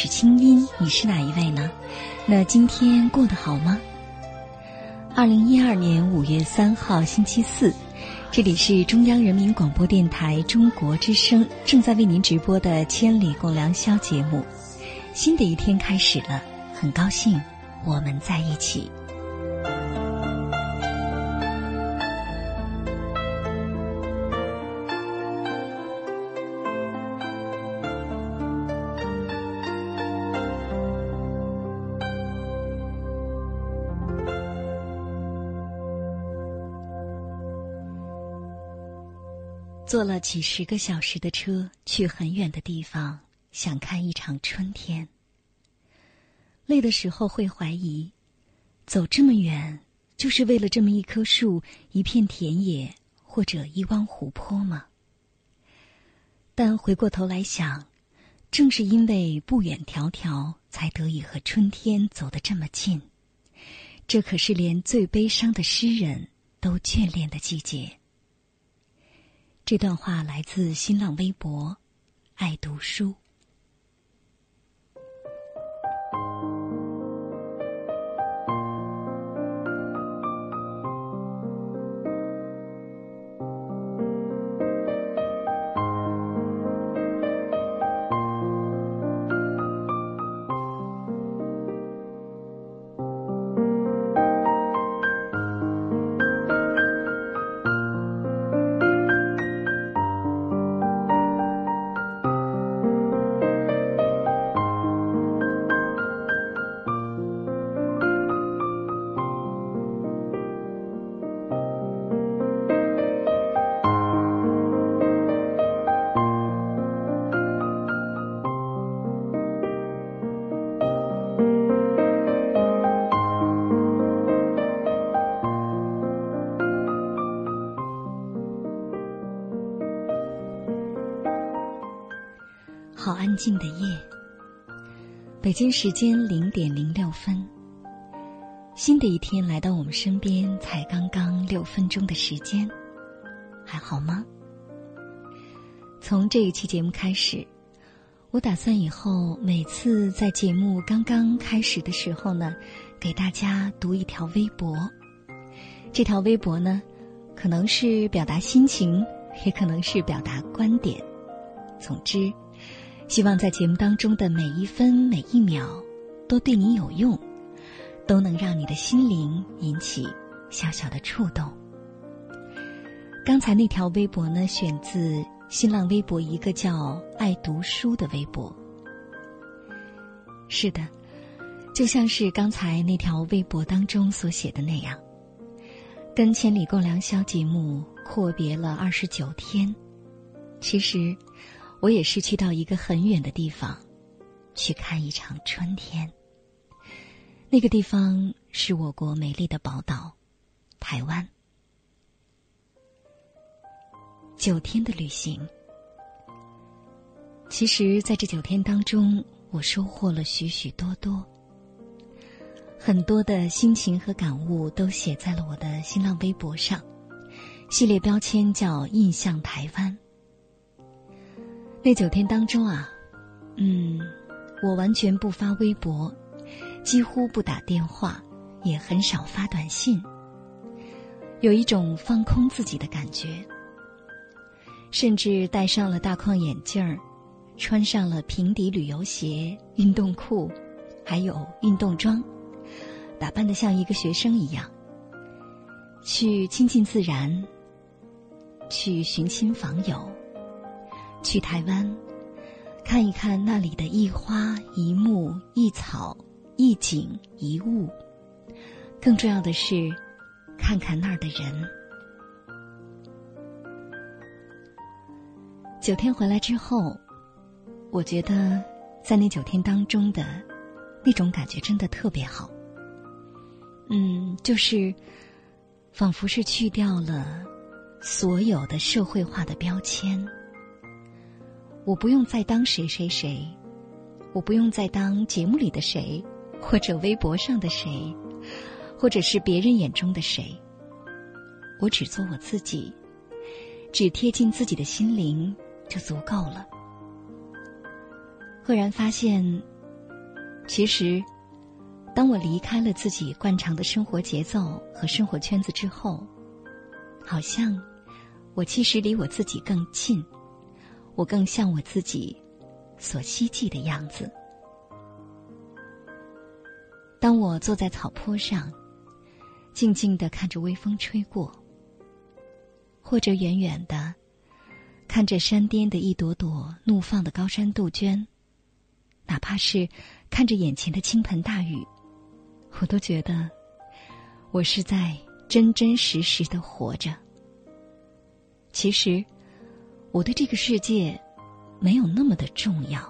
是清音，你是哪一位呢？那今天过得好吗？二零一二年五月三号星期四，这里是中央人民广播电台中国之声正在为您直播的《千里共良宵》节目。新的一天开始了，很高兴我们在一起。坐了几十个小时的车去很远的地方，想看一场春天。累的时候会怀疑，走这么远就是为了这么一棵树、一片田野或者一汪湖泊吗？但回过头来想，正是因为不远迢迢，才得以和春天走得这么近。这可是连最悲伤的诗人都眷恋的季节。这段话来自新浪微博，爱读书。静的夜，北京时间零点零六分。新的一天来到我们身边，才刚刚六分钟的时间，还好吗？从这一期节目开始，我打算以后每次在节目刚刚开始的时候呢，给大家读一条微博。这条微博呢，可能是表达心情，也可能是表达观点。总之。希望在节目当中的每一分每一秒，都对你有用，都能让你的心灵引起小小的触动。刚才那条微博呢，选自新浪微博一个叫“爱读书”的微博。是的，就像是刚才那条微博当中所写的那样，跟《千里共良宵》节目阔别了二十九天，其实。我也是去到一个很远的地方，去看一场春天。那个地方是我国美丽的宝岛——台湾。九天的旅行，其实在这九天当中，我收获了许许多多，很多的心情和感悟都写在了我的新浪微博上，系列标签叫“印象台湾”。那九天当中啊，嗯，我完全不发微博，几乎不打电话，也很少发短信，有一种放空自己的感觉。甚至戴上了大框眼镜儿，穿上了平底旅游鞋、运动裤，还有运动装，打扮的像一个学生一样，去亲近自然，去寻亲访友。去台湾，看一看那里的一花一木一草一景一物，更重要的是，看看那儿的人。九天回来之后，我觉得在那九天当中的那种感觉真的特别好。嗯，就是仿佛是去掉了所有的社会化的标签。我不用再当谁谁谁，我不用再当节目里的谁，或者微博上的谁，或者是别人眼中的谁。我只做我自己，只贴近自己的心灵就足够了。赫然发现，其实，当我离开了自己惯常的生活节奏和生活圈子之后，好像我其实离我自己更近。我更像我自己所希冀的样子。当我坐在草坡上，静静的看着微风吹过，或者远远的看着山巅的一朵朵怒放的高山杜鹃，哪怕是看着眼前的倾盆大雨，我都觉得我是在真真实实的活着。其实。我对这个世界没有那么的重要，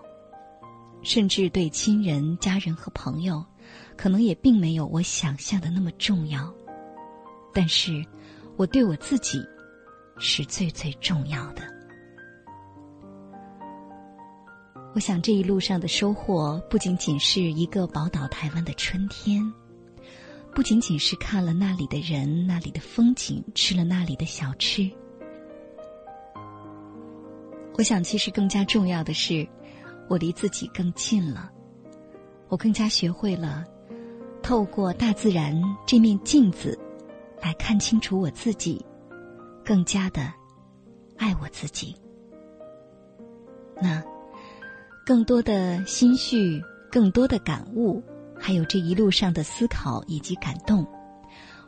甚至对亲人、家人和朋友，可能也并没有我想象的那么重要。但是，我对我自己是最最重要的。我想这一路上的收获，不仅仅是一个宝岛台湾的春天，不仅仅是看了那里的人、那里的风景，吃了那里的小吃。我想，其实更加重要的是，我离自己更近了。我更加学会了透过大自然这面镜子来看清楚我自己，更加的爱我自己。那更多的心绪，更多的感悟，还有这一路上的思考以及感动。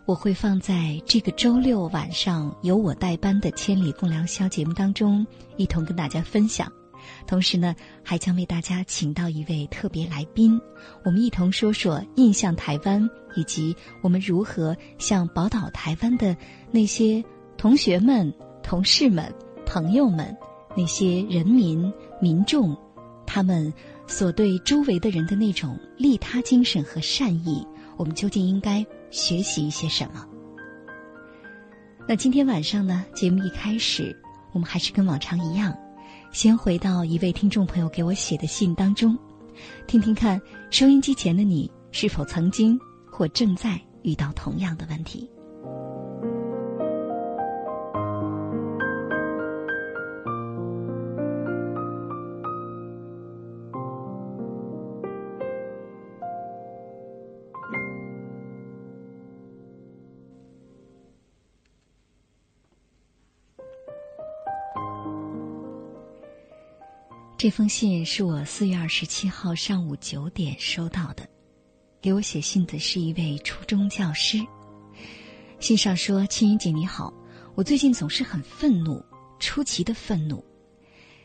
我会放在这个周六晚上由我代班的《千里共良宵》节目当中，一同跟大家分享。同时呢，还将为大家请到一位特别来宾，我们一同说说印象台湾，以及我们如何向宝岛台湾的那些同学们、同事们、朋友们、那些人民民众，他们所对周围的人的那种利他精神和善意，我们究竟应该。学习一些什么？那今天晚上呢？节目一开始，我们还是跟往常一样，先回到一位听众朋友给我写的信当中，听听看收音机前的你是否曾经或正在遇到同样的问题。这封信是我四月二十七号上午九点收到的，给我写信的是一位初中教师。信上说：“青云姐你好，我最近总是很愤怒，出奇的愤怒。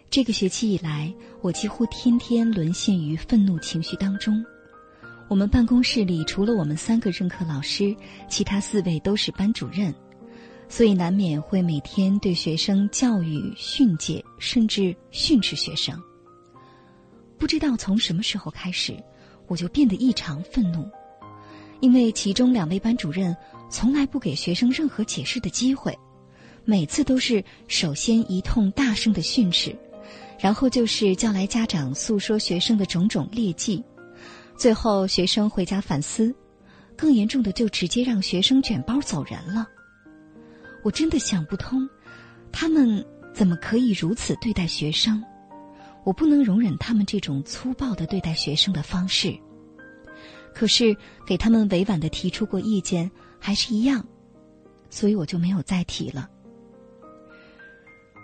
这个学期以来，我几乎天天沦陷于愤怒情绪当中。我们办公室里除了我们三个任课老师，其他四位都是班主任，所以难免会每天对学生教育训诫，甚至训斥学生。”不知道从什么时候开始，我就变得异常愤怒，因为其中两位班主任从来不给学生任何解释的机会，每次都是首先一通大声的训斥，然后就是叫来家长诉说学生的种种劣迹，最后学生回家反思，更严重的就直接让学生卷包走人了。我真的想不通，他们怎么可以如此对待学生？我不能容忍他们这种粗暴的对待学生的方式。可是给他们委婉的提出过意见，还是一样，所以我就没有再提了。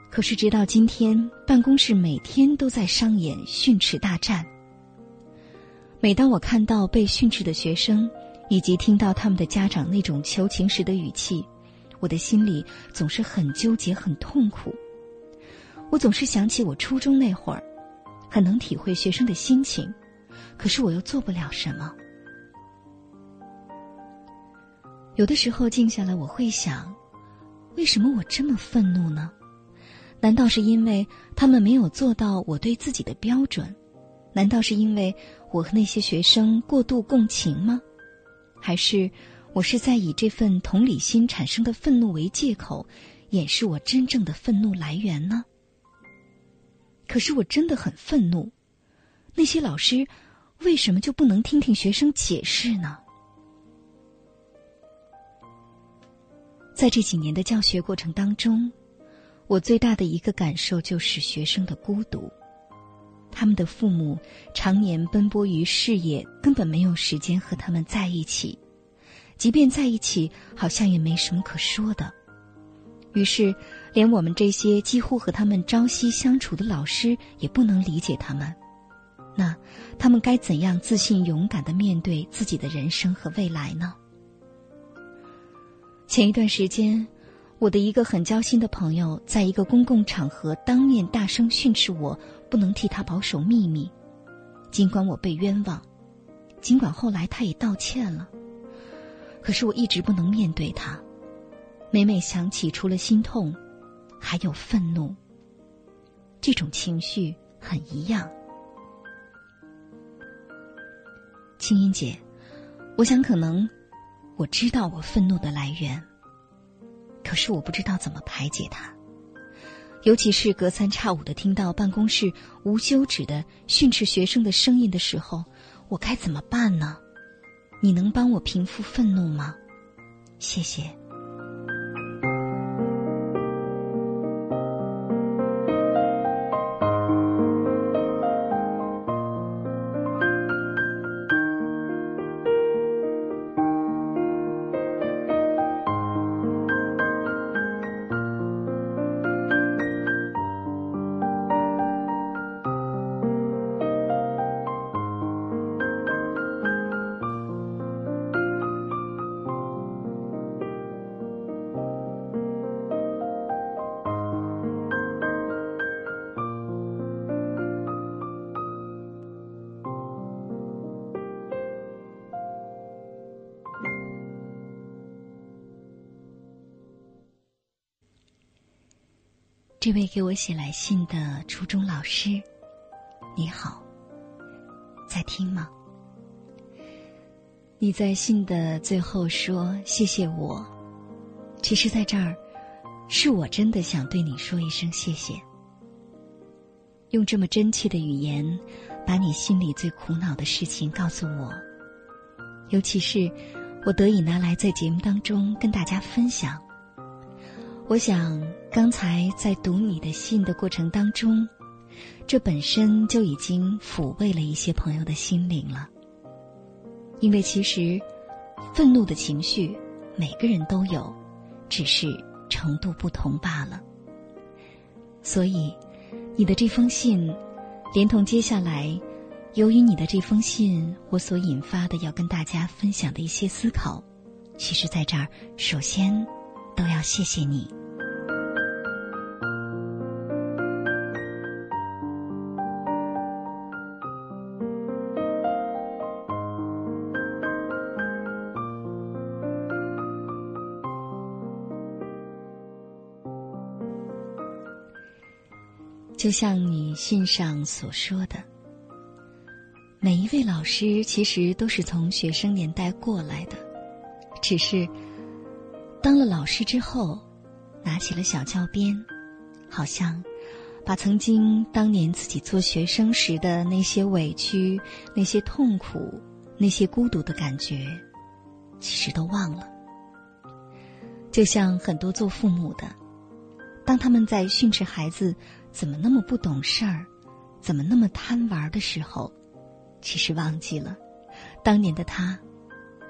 可是直到今天，办公室每天都在上演训斥大战。每当我看到被训斥的学生，以及听到他们的家长那种求情时的语气，我的心里总是很纠结、很痛苦。我总是想起我初中那会儿，很能体会学生的心情，可是我又做不了什么。有的时候静下来，我会想，为什么我这么愤怒呢？难道是因为他们没有做到我对自己的标准？难道是因为我和那些学生过度共情吗？还是我是在以这份同理心产生的愤怒为借口，掩饰我真正的愤怒来源呢？可是我真的很愤怒，那些老师为什么就不能听听学生解释呢？在这几年的教学过程当中，我最大的一个感受就是学生的孤独。他们的父母常年奔波于事业，根本没有时间和他们在一起。即便在一起，好像也没什么可说的。于是，连我们这些几乎和他们朝夕相处的老师也不能理解他们。那他们该怎样自信勇敢的面对自己的人生和未来呢？前一段时间。我的一个很交心的朋友，在一个公共场合当面大声训斥我，不能替他保守秘密。尽管我被冤枉，尽管后来他也道歉了，可是我一直不能面对他。每每想起，除了心痛，还有愤怒。这种情绪很一样。青音姐，我想可能我知道我愤怒的来源。可是我不知道怎么排解它，尤其是隔三差五的听到办公室无休止的训斥学生的声音的时候，我该怎么办呢？你能帮我平复愤怒吗？谢谢。这位给我写来信的初中老师，你好，在听吗？你在信的最后说谢谢我，其实在这儿，是我真的想对你说一声谢谢。用这么真切的语言，把你心里最苦恼的事情告诉我，尤其是我得以拿来在节目当中跟大家分享。我想，刚才在读你的信的过程当中，这本身就已经抚慰了一些朋友的心灵了。因为其实，愤怒的情绪每个人都有，只是程度不同罢了。所以，你的这封信，连同接下来，由于你的这封信，我所引发的要跟大家分享的一些思考，其实在这儿，首先。都要谢谢你。就像你信上所说的，每一位老师其实都是从学生年代过来的，只是。当了老师之后，拿起了小教鞭，好像把曾经当年自己做学生时的那些委屈、那些痛苦、那些孤独的感觉，其实都忘了。就像很多做父母的，当他们在训斥孩子怎么那么不懂事儿，怎么那么贪玩的时候，其实忘记了，当年的他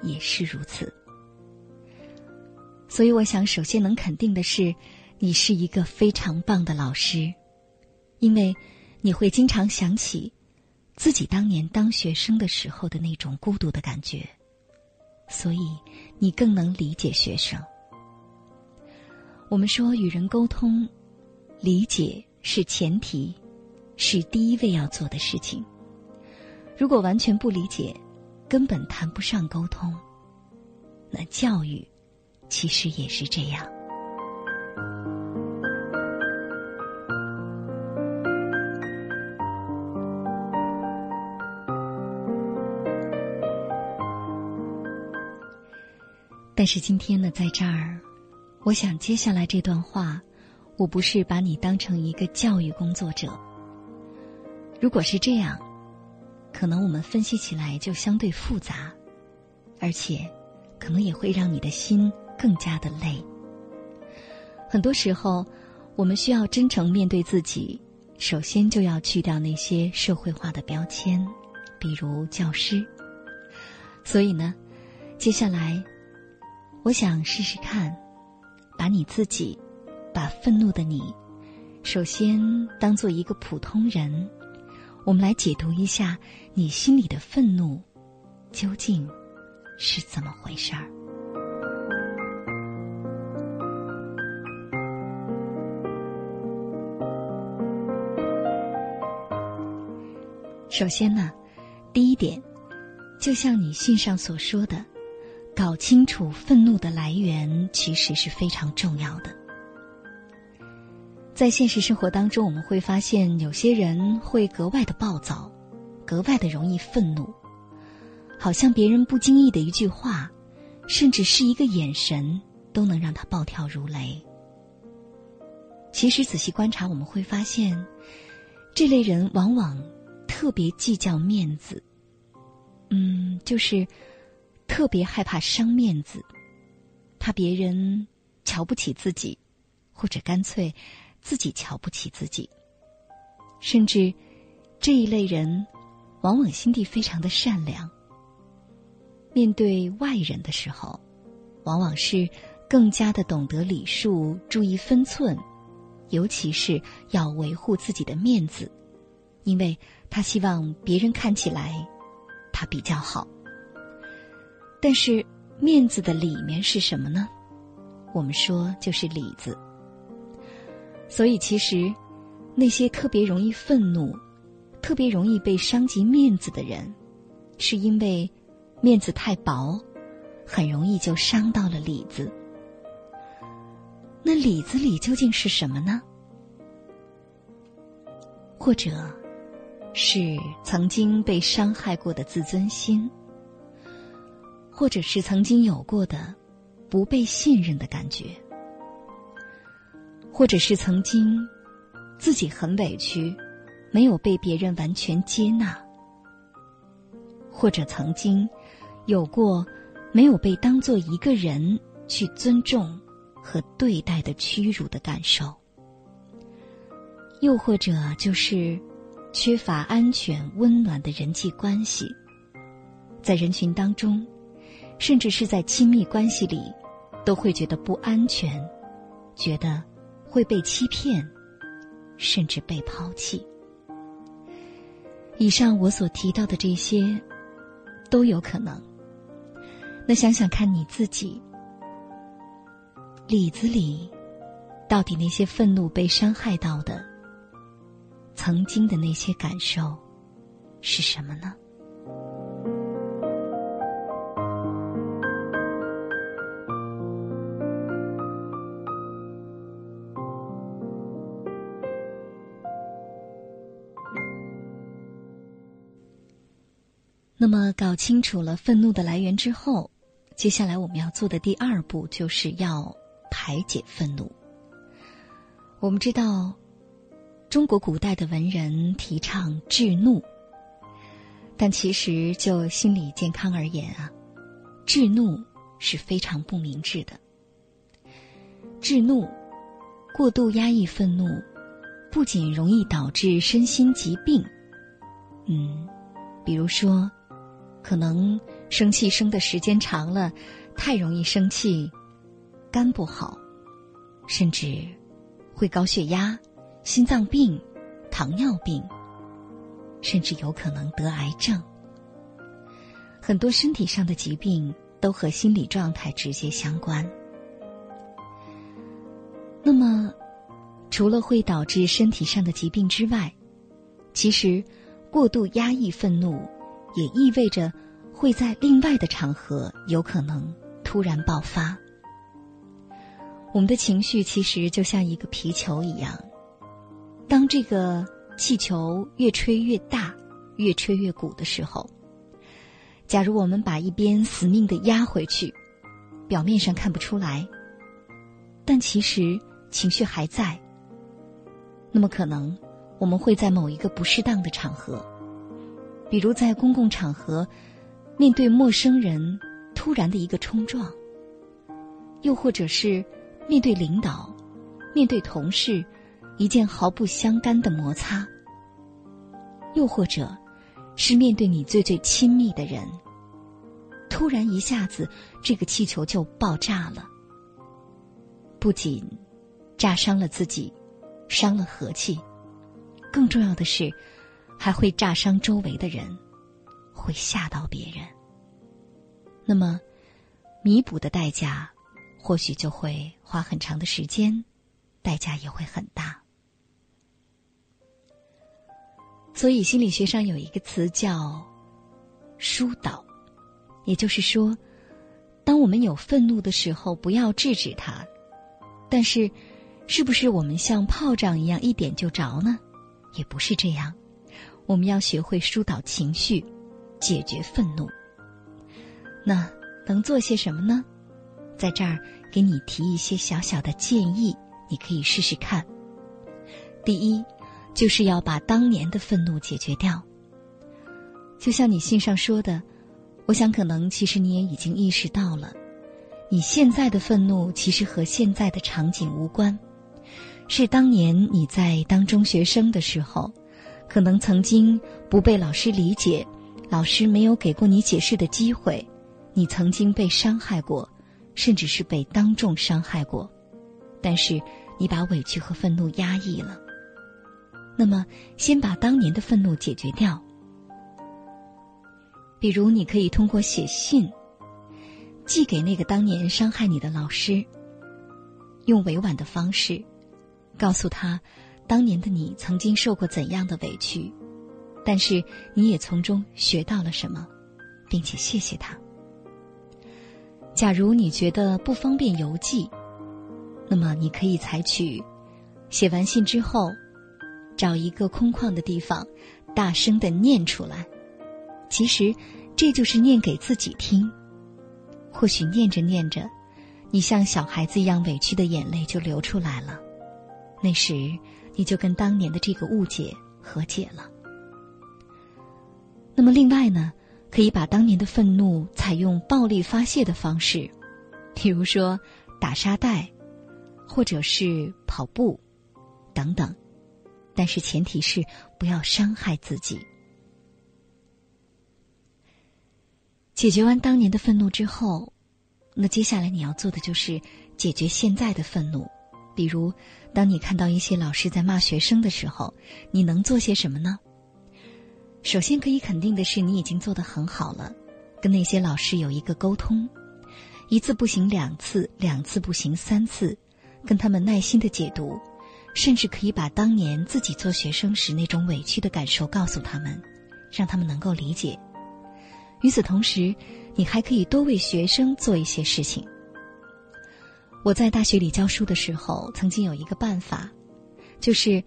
也是如此。所以，我想首先能肯定的是，你是一个非常棒的老师，因为你会经常想起自己当年当学生的时候的那种孤独的感觉，所以你更能理解学生。我们说，与人沟通，理解是前提，是第一位要做的事情。如果完全不理解，根本谈不上沟通。那教育，其实也是这样。但是今天呢，在这儿。我想接下来这段话，我不是把你当成一个教育工作者。如果是这样，可能我们分析起来就相对复杂，而且可能也会让你的心更加的累。很多时候，我们需要真诚面对自己，首先就要去掉那些社会化的标签，比如教师。所以呢，接下来我想试试看。把你自己，把愤怒的你，首先当做一个普通人，我们来解读一下你心里的愤怒究竟是怎么回事儿。首先呢，第一点，就像你信上所说的。搞清楚愤怒的来源，其实是非常重要的。在现实生活当中，我们会发现有些人会格外的暴躁，格外的容易愤怒，好像别人不经意的一句话，甚至是一个眼神，都能让他暴跳如雷。其实仔细观察，我们会发现，这类人往往特别计较面子，嗯，就是。特别害怕伤面子，怕别人瞧不起自己，或者干脆自己瞧不起自己。甚至这一类人，往往心地非常的善良。面对外人的时候，往往是更加的懂得礼数，注意分寸，尤其是要维护自己的面子，因为他希望别人看起来他比较好。但是，面子的里面是什么呢？我们说就是里子。所以，其实那些特别容易愤怒、特别容易被伤及面子的人，是因为面子太薄，很容易就伤到了里子。那里子里究竟是什么呢？或者，是曾经被伤害过的自尊心？或者是曾经有过的不被信任的感觉，或者是曾经自己很委屈，没有被别人完全接纳，或者曾经有过没有被当做一个人去尊重和对待的屈辱的感受，又或者就是缺乏安全温暖的人际关系，在人群当中。甚至是在亲密关系里，都会觉得不安全，觉得会被欺骗，甚至被抛弃。以上我所提到的这些，都有可能。那想想看你自己，里子里，到底那些愤怒被伤害到的，曾经的那些感受，是什么呢？那么，搞清楚了愤怒的来源之后，接下来我们要做的第二步就是要排解愤怒。我们知道，中国古代的文人提倡治怒，但其实就心理健康而言啊，治怒是非常不明智的。治怒，过度压抑愤怒，不仅容易导致身心疾病，嗯，比如说，可能生气生的时间长了，太容易生气，肝不好，甚至会高血压、心脏病、糖尿病，甚至有可能得癌症。很多身体上的疾病都和心理状态直接相关。那么，除了会导致身体上的疾病之外，其实过度压抑愤怒，也意味着会在另外的场合有可能突然爆发。我们的情绪其实就像一个皮球一样，当这个气球越吹越大、越吹越鼓的时候，假如我们把一边死命的压回去，表面上看不出来，但其实。情绪还在，那么可能我们会在某一个不适当的场合，比如在公共场合，面对陌生人突然的一个冲撞，又或者是面对领导、面对同事一件毫不相干的摩擦，又或者是面对你最最亲密的人，突然一下子这个气球就爆炸了，不仅。炸伤了自己，伤了和气，更重要的是，还会炸伤周围的人，会吓到别人。那么，弥补的代价，或许就会花很长的时间，代价也会很大。所以，心理学上有一个词叫“疏导”，也就是说，当我们有愤怒的时候，不要制止它，但是。是不是我们像炮仗一样一点就着呢？也不是这样，我们要学会疏导情绪，解决愤怒。那能做些什么呢？在这儿给你提一些小小的建议，你可以试试看。第一，就是要把当年的愤怒解决掉。就像你信上说的，我想可能其实你也已经意识到了，你现在的愤怒其实和现在的场景无关。是当年你在当中学生的时候，可能曾经不被老师理解，老师没有给过你解释的机会，你曾经被伤害过，甚至是被当众伤害过，但是你把委屈和愤怒压抑了。那么，先把当年的愤怒解决掉。比如，你可以通过写信，寄给那个当年伤害你的老师，用委婉的方式。告诉他，当年的你曾经受过怎样的委屈，但是你也从中学到了什么，并且谢谢他。假如你觉得不方便邮寄，那么你可以采取写完信之后，找一个空旷的地方，大声的念出来。其实这就是念给自己听。或许念着念着，你像小孩子一样委屈的眼泪就流出来了。那时，你就跟当年的这个误解和解了。那么，另外呢，可以把当年的愤怒采用暴力发泄的方式，比如说打沙袋，或者是跑步，等等。但是前提是不要伤害自己。解决完当年的愤怒之后，那接下来你要做的就是解决现在的愤怒。比如，当你看到一些老师在骂学生的时候，你能做些什么呢？首先可以肯定的是，你已经做得很好了，跟那些老师有一个沟通，一次不行两次，两次不行三次，跟他们耐心的解读，甚至可以把当年自己做学生时那种委屈的感受告诉他们，让他们能够理解。与此同时，你还可以多为学生做一些事情。我在大学里教书的时候，曾经有一个办法，就是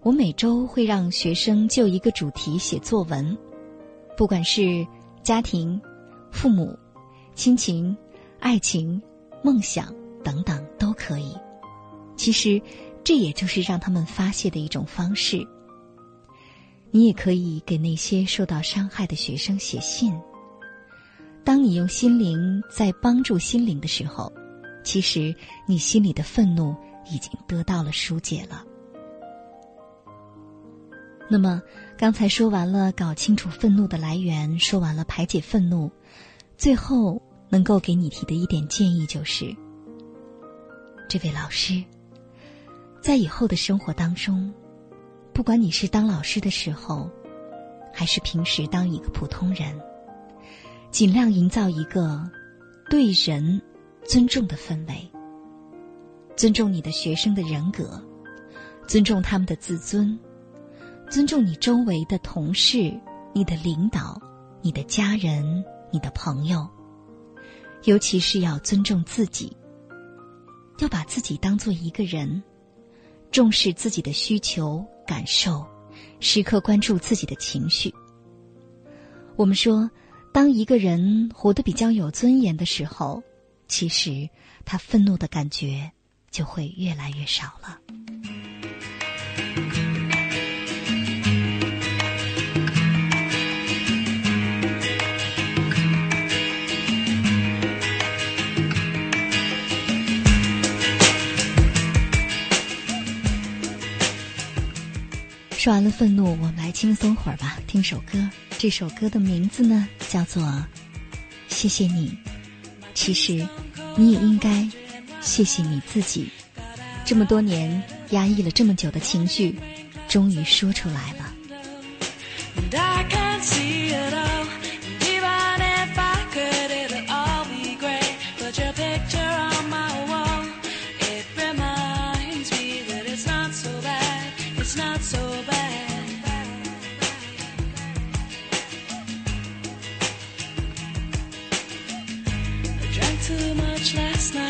我每周会让学生就一个主题写作文，不管是家庭、父母、亲情、爱情、梦想等等都可以。其实，这也就是让他们发泄的一种方式。你也可以给那些受到伤害的学生写信。当你用心灵在帮助心灵的时候。其实，你心里的愤怒已经得到了疏解了。那么，刚才说完了搞清楚愤怒的来源，说完了排解愤怒，最后能够给你提的一点建议就是：这位老师，在以后的生活当中，不管你是当老师的时候，还是平时当一个普通人，尽量营造一个对人尊重的氛围，尊重你的学生的人格，尊重他们的自尊。尊重你周围的同事、你的领导、你的家人、你的朋友，尤其是要尊重自己。要把自己当做一个人，重视自己的需求感受，时刻关注自己的情绪。我们说，当一个人活得比较有尊严的时候，其实他愤怒的感觉就会越来越少了。说完了愤怒，我们来轻松会儿吧，听首歌。这首歌的名字呢，叫做《谢谢你》。其实，你也应该谢谢你自己，这么多年压抑了这么久的情绪，终于说出来了。much last night.